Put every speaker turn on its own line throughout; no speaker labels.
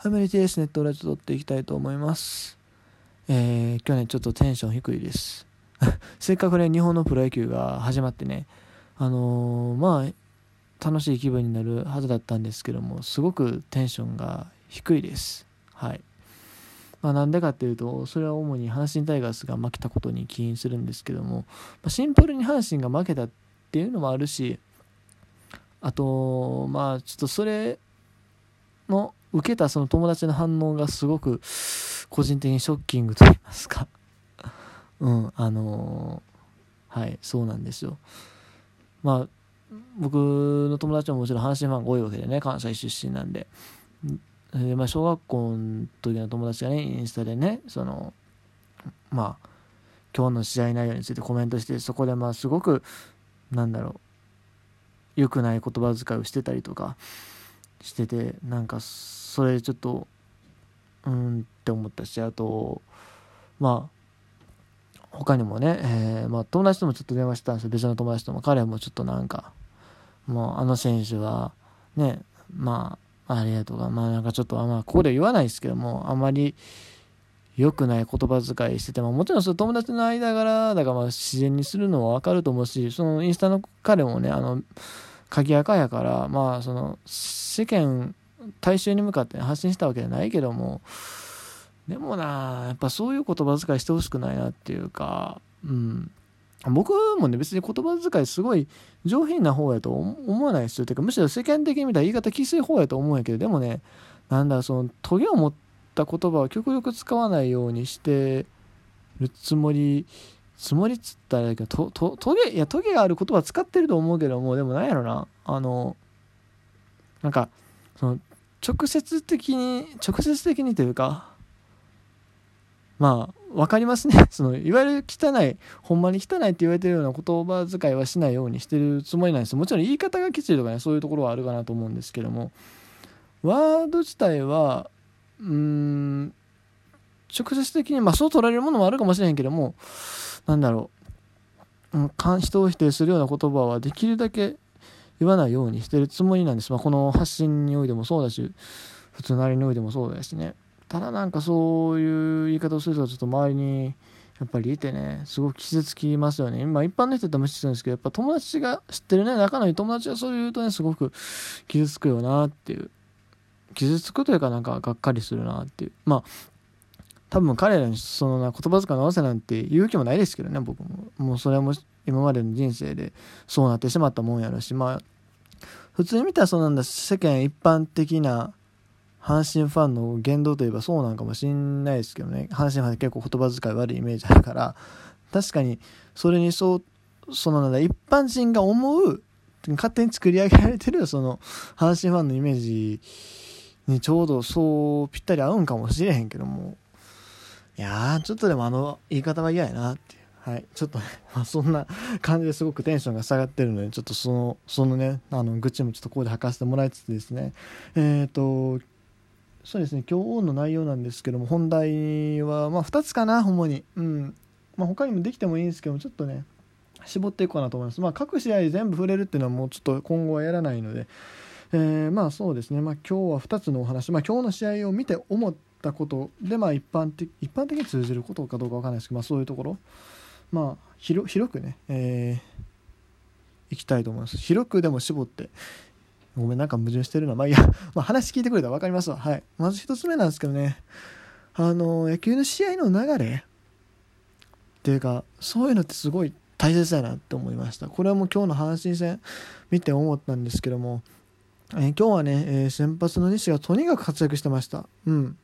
ファミリー TS ネットラジオ撮っていきたいと思います。えー、今日ね、ちょっとテンション低いです。せっかくね、日本のプロ野球が始まってね、あのー、まあ、楽しい気分になるはずだったんですけども、すごくテンションが低いです。はい。まあ、なんでかっていうと、それは主に阪神タイガースが負けたことに起因するんですけども、まあ、シンプルに阪神が負けたっていうのもあるし、あと、まあ、ちょっとそれの受けたその友達の反応がすごく個人的にショッキングと言いますか。うんあのー、はいそうなんですよ。まあ僕の友達ももちろん阪神ファンが多いわけでね関西出身なんで。で、まあ、小学校の時の友達がねインスタでねそのまあ今日の試合内容についてコメントしてそこでまあすごくなんだろう良くない言葉遣いをしてたりとかしててなんかそれちょっとうんって思ったしあとまあ他にもね、えー、まあ、友達ともちょっと電話してたんですよ。別の友達とも。彼もちょっとなんかもうあの選手はねまあありがとかまあなんかちょっとあまあここで言わないですけどもあまり良くない言葉遣いしててももちろんその友達の間柄だからまあ自然にするのは分かると思うしそのインスタの彼もねあの鍵垢やからまあその世間大衆に向かって発信したわけじゃないけどもでもなやっぱそういう言葉遣いしてほしくないなっていうかうん。僕もね別に言葉遣いすごい上品な方やと思わないですよてかむしろ世間的に見たら言い方きつい方やと思うんやけどでもねなんだそのトゲを持った言葉を極力使わないようにしてるつもりつもりっつったらだけど、と、トゲ、いや、トゲがある言葉使ってると思うけども、でもなんやろな、あの、なんか、その、直接的に、直接的にというか、まあ、わかりますね。その、いわゆる汚い、ほんまに汚いって言われてるような言葉遣いはしないようにしてるつもりなんです。もちろん言い方がきついとかね、そういうところはあるかなと思うんですけども、ワード自体は、うん、直接的に、まあそう取られるものもあるかもしれへんけども、なんだろう、人を否定するような言葉はできるだけ言わないようにしてるつもりなんです。まあ、この発信においてもそうだし、普通なりにおいてもそうだしね。ただなんかそういう言い方をするとちょっと周りにやっぱりいてね、すごく傷つきますよね。今一般の人ったら無視するんですけど、やっぱ友達が知ってるね、仲のいい友達がそう言うとね、すごく傷つくよなっていう。傷つくというかなんかがっかりするなっていう。まあ、多分彼らにそのな言葉遣いの合わせなんて言う気もないですけどね僕も。もうそれはもう今までの人生でそうなってしまったもんやろしまあ普通に見たらそうなんだ世間一般的な阪神ファンの言動といえばそうなんかもしんないですけどね。阪神ファンって結構言葉遣い悪いイメージあるから確かにそれにそうそのなんだ一般人が思う勝手に作り上げられてるその阪神ファンのイメージにちょうどそうぴったり合うんかもしれへんけども。いやー、ちょっとでもあの言い方は嫌やなっていう。はい。ちょっとね、まあ、そんな感じですごくテンションが下がってるので、ちょっとその、そのね、あの、愚痴もちょっとここで吐かせてもらいつつですね、えっ、ー、と、そうですね、今日の内容なんですけども、本題は、まあ、2つかな、主に。うん。まあ、他にもできてもいいんですけども、ちょっとね、絞っていこうかなと思います。まあ、各試合全部触れるっていうのはもうちょっと今後はやらないので、えー、まあそうですね、まあ、今日は2つのお話、まあ、今日の試合を見て思ったことで、まあ、一般的一般的に通じることかどうかわかんないですけど、まあ、そういうところ、まあ、広広くね、えー、いきたいと思います。広くでも絞って。ごめんなんか矛盾してるな。まあいや、まあ、話聞いてくれたら分かりますわ。はい。まず1つ目なんですけどね。あの野球の試合の流れ。っていうかそういうのってすごい大切だなって思いました。これはもう今日の阪神戦見て思ったんですけども、えー、今日はね、えー、先発の西がとにかく活躍してましたうん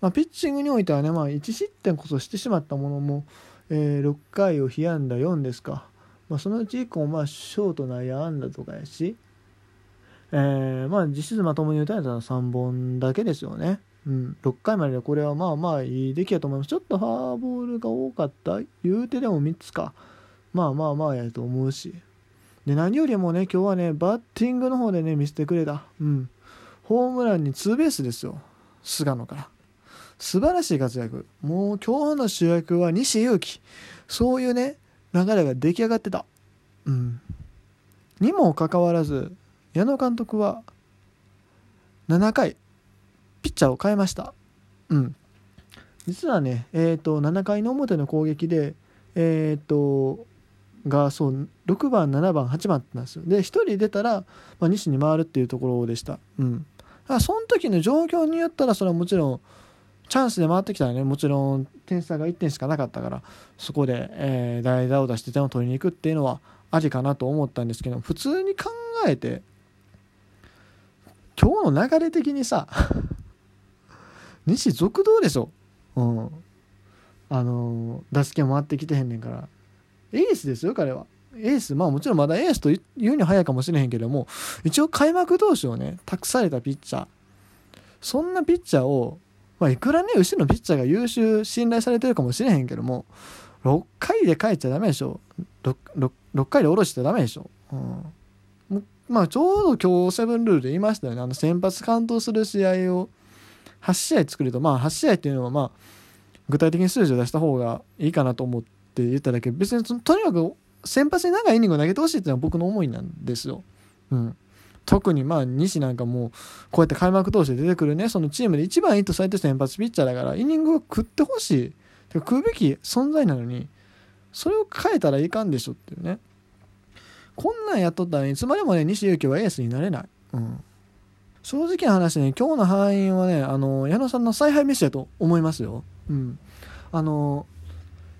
まあ、ピッチングにおいてはね、まあ、1失点こそしてしまったものも、えー、6回を被安打4ですか、まあ、そのうち1個もまあショート内野安打とかやし、えー、まあ実質まともに打たれたのは3本だけですよね。うん、6回まででこれはまあまあいい出来やと思います。ちょっとファーボールが多かった。言うてでも3つか。まあまあまあやと思うし。で、何よりもね、今日はね、バッティングの方でね、見せてくれた。うん。ホームランにツーベースですよ。菅野から。素晴らしい活躍。もう今日の主役は西勇輝。そういうね、流れが出来上がってた。うん。にもかかわらず、矢野監督は、7回、ピッチャーを変えました。うん。実はね、えーと、7回の表の攻撃で、えーと、がそう6番7番8番なんですよ。で1人出たら、まあ、西に回るっていうところでした。うん。だその時の状況によったらそれはもちろんチャンスで回ってきたらね。もちろん点差が1点しかなかったからそこで、えー、代打を出して点を取りに行くっていうのはありかなと思ったんですけど普通に考えて今日の流れ的にさ 西続投でしょ、うん、あのー、打席も回ってきてへんねんからエースですよ彼は。エース。まあもちろんまだエースと言うに早いかもしれへんけども一応開幕投手をね託されたピッチャー。そんなピッチャーを、まあ、いくらね後ろのピッチャーが優秀信頼されてるかもしれへんけども6回で帰っちゃダメでしょ。6, 6, 6回で下ろしちゃダメでしょ、うん、まあちょうど今日セブンルールで言いましたよね。あの先発完投する試合を8試合作るとまあ8試合っていうのはまあ具体的に数字を出した方がいいかなと思ってって言っただけ。別にとにかく先発に長いイニングを投げてほしいっていうのは僕の思いなんですよ。うん。特にまあ西なんかもうこうやって開幕投手で出てくるねそのチームで一番いいとされてる先発ピッチャーだからイニングを食ってほしい。食うべき存在なのにそれを変えたらいかんでしょっていうね。こんなんやっとったらいつまでもね西勇輝はエースになれない、うん、正直な話ね今日の敗因はねあの矢野さんの采配ミスやと思いますよ、うん、あの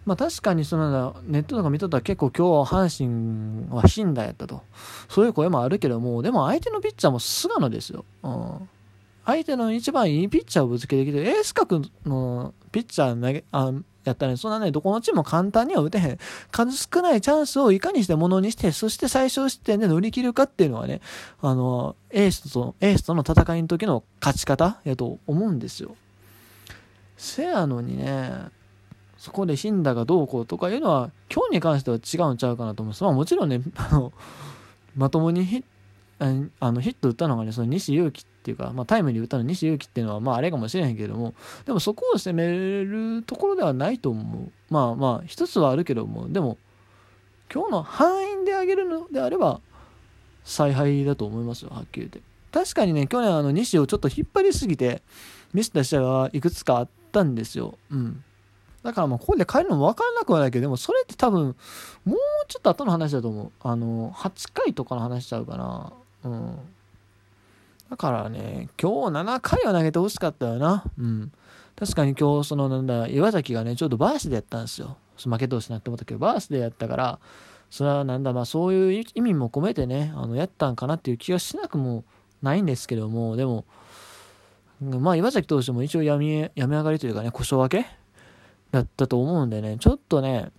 まあ確かにそのネットとか見とったら結構今日阪神は死んだやったと。そういう声もあるけども、でも相手のピッチャーも菅野ですよ。うん。相手の一番いいピッチャーをぶつけてきて、エース格のピッチャー投げ、あやったね、そんなね、どこのチームも簡単には打てへん。数少ないチャンスをいかにしてものにして、そして最小失点で乗り切るかっていうのはね、あの、エースと、エースとの戦いの時の勝ち方やと思うんですよ。せやのにね、そこで死んだがどうこうとかいうのは今日に関しては違うんちゃうかなと思います。まあもちろんね、あの、まともにヒあのヒット打ったのがね、その西勇輝っていうか、まあ、タイムリー打ったの西勇輝っていうのは、まああれかもしれへんけども、でもそこを攻めるところではないと思う。まあまあ、一つはあるけども、でも、今日の範囲で上げるのであれば、采配だと思いますよ、はっきり言って。確かにね、去年あの西をちょっと引っ張りすぎて、ミスった試合はいくつかあったんですよ。うん。だからまあここで変えるのも分からなくはないけどでもそれって多分もうちょっと後の話だと思う。あの8回とかの話しちゃうかな。うん。だからね今日7回は投げてほしかったよな。うん。確かに今日そのなんだ岩崎がねちょっとバースでやったんですよ。負け投手になって思ったけどバースでやったからそれはなんだまあそういう意味も込めてねあのやったんかなっていう気がしなくもないんですけどもでもまあ岩崎投手も一応やみやめ上がりというかね故障分けやったと思うんでね、ちょっとね、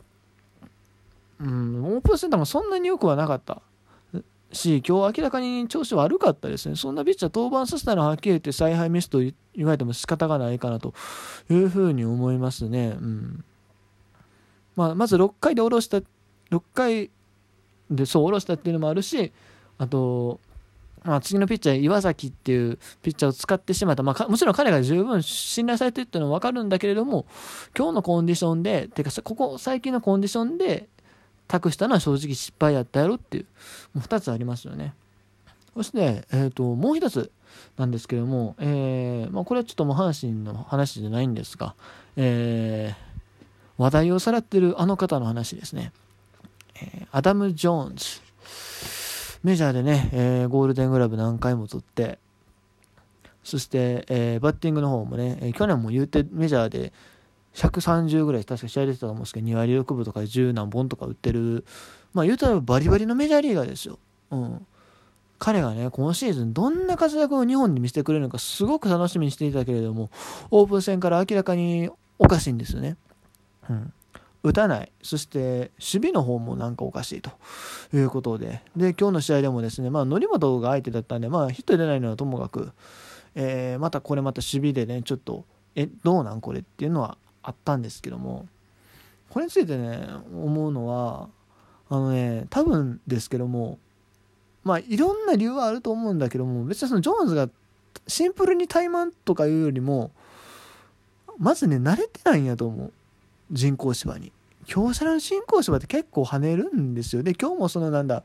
うん、オープンセンターもそんなに良くはなかったし、今日明らかに調子悪かったですね。そんなピッチャー登板させたらはっきり言って采配ミスと言われても仕方がないかなというふうに思いますね。うん。まあ、まず6回で下ろした、6回でそう下ろしたっていうのもあるし、あと、まあ、次のピッチャー、岩崎っていうピッチャーを使ってしまった、まあ、もちろん彼が十分信頼されてるっていうのは分かるんだけれども、今日のコンディションで、てか、ここ最近のコンディションで、託したのは正直失敗やったやろっていう、もう2つありますよね。そして、えーと、もう1つなんですけども、えーまあ、これはちょっともう阪神の話じゃないんですが、えー、話題をさらってるあの方の話ですね。えー、アダム・ジョーンズ。メジャーでね、えー、ゴールデングラブ何回も取って、そして、えー、バッティングの方もね、えー、去年も言うてメジャーで130ぐらい確か試合出てたと思うんですけど、2割6分とか10何本とか打ってる、まあ言うたらバリバリのメジャーリーガーですよ。うん。彼がね、今シーズンどんな活躍を日本に見せてくれるのかすごく楽しみにしていたけれども、オープン戦から明らかにおかしいんですよね。うん。打たない、そして守備の方もなんかおかしいということで、で今日の試合でもですね、まあ、則本が相手だったんで、まあ、ヒット出ないのはともかく、えー、またこれまた守備でね、ちょっと、え、どうなんこれっていうのはあったんですけども、これについてね、思うのは、あのね、多分ですけども、まあ、いろんな理由はあると思うんだけども、別にそのジョーンズがシンプルに怠慢とかいうよりも、まずね、慣れてないんやと思う。人工芝に。京セラの人工芝って結構跳ねるんですよ。で、今日もそのなんだ、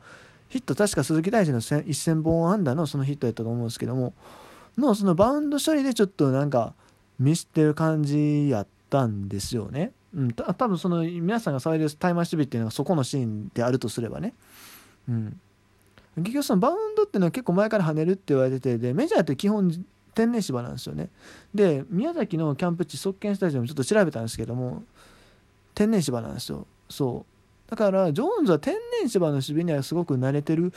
ヒット確か鈴木大臣の1000本安打のそのヒットやったと思うんですけども、のそのバウンド処理でちょっとなんか見知ってる感じやったんですよね。うん、た多分その皆さんが騒いでるタイマー守備っていうのがそこのシーンであるとすればね。うん、結局そのバウンドっていうのは結構前から跳ねるって言われててでメジャーって基本天然芝なんですよね。で宮崎のキャンプ地側建スタジアムちょっと調べたんですけども天然芝なんですよ。そう。だからジョーンズは天然芝の守備にはすごく慣れてる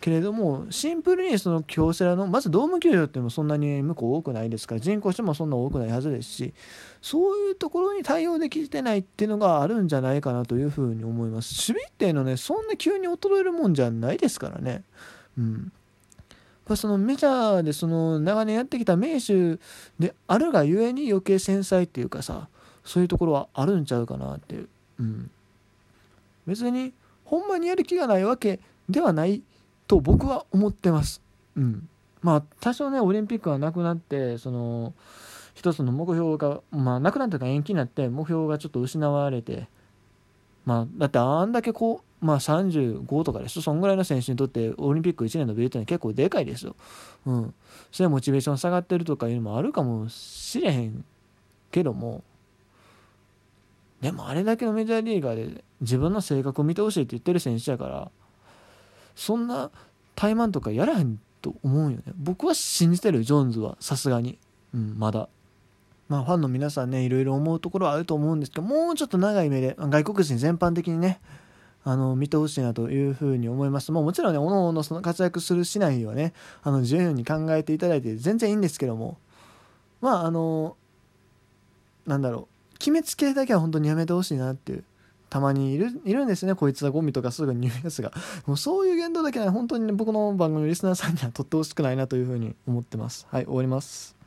けれどもシンプルにその京セラのまずドーム球場っていうのもそんなに向こう多くないですから人口してもそんな多くないはずですしそういうところに対応できてないっていうのがあるんじゃないかなというふうに思います。守備っていうのはねそんな急に衰えるもんじゃないですからね。うん。そのメジャーでその長年やってきた名手であるがゆえに余計繊細っていうかさそういうところはあるんちゃうかなってう、ん、別にほんまにやる気がないわけではないと僕は思ってます。うん、まあ多少ねオリンピックがなくなってその一つの目標がまあなくなったか延期になって目標がちょっと失われてまあだってあんだけこうまあ35とかでしょそんぐらいの選手にとってオリンピック1年のビルってのは結構でかいですよ。うん。それはモチベーション下がってるとかいうのもあるかもしれへんけどもでもあれだけのメジャーリーガーで自分の性格を見てほしいって言ってる選手やからそんな怠慢とかやらへんと思うよね。僕は信じてるジョーンズは。さすがに。うんまだ。まあファンの皆さんねいろいろ思うところはあると思うんですけどもうちょっと長い目で外国人全般的にねあの見てほしいなというふうに思います。まあ、もちろんね、おのおのその活躍するしないはね、あの自由に考えていただいて全然いいんですけども、まあ、あの、なんだろう、決めつけだけは本当にやめてほしいなっていうたまにいるいるんですね。こいつはゴミとかすぐに言うやつが。もうそういう言動だけは本当に、ね、僕の番組のリスナーさんにはとってほしくないなというふうに思ってます。はい終わります。